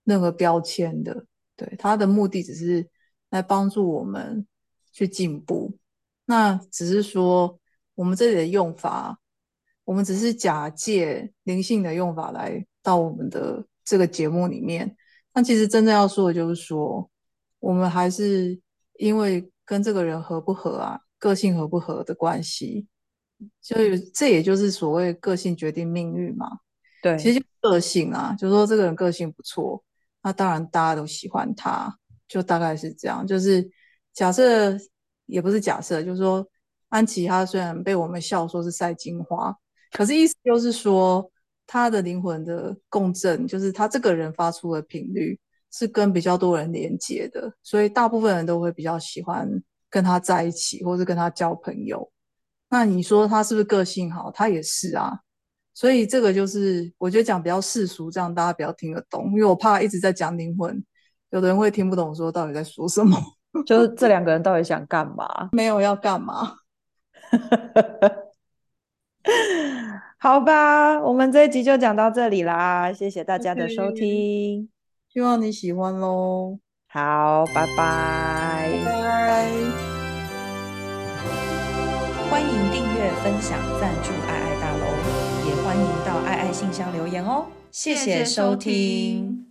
S2: 任何标签的，对，它的目的只是来帮助我们去进步，那只是说我们这里的用法。我们只是假借灵性的用法来到我们的这个节目里面，那其实真正要说的就是说，我们还是因为跟这个人合不合啊，个性合不合的关系，所以这也就是所谓个性决定命运嘛。
S1: 对，
S2: 其实个性啊，就是说这个人个性不错，那当然大家都喜欢他，就大概是这样。就是假设也不是假设，就是说安琪她虽然被我们笑说是赛金花。可是意思就是说，他的灵魂的共振，就是他这个人发出的频率是跟比较多人连接的，所以大部分人都会比较喜欢跟他在一起，或是跟他交朋友。那你说他是不是个性好？他也是啊。所以这个就是我觉得讲比较世俗，这样大家比较听得懂，因为我怕一直在讲灵魂，有的人会听不懂，说到底在说什么。[LAUGHS]
S1: 就是这两个人到底想干嘛？
S2: 没有要干嘛。[LAUGHS] [LAUGHS]
S1: 好吧，我们这一集就讲到这里啦，谢谢大家的收听，
S2: 希望你喜欢喽。
S1: 好，拜拜。欢迎订阅、分享、赞助爱爱大楼，也欢迎到爱爱信箱留言哦。谢谢收听。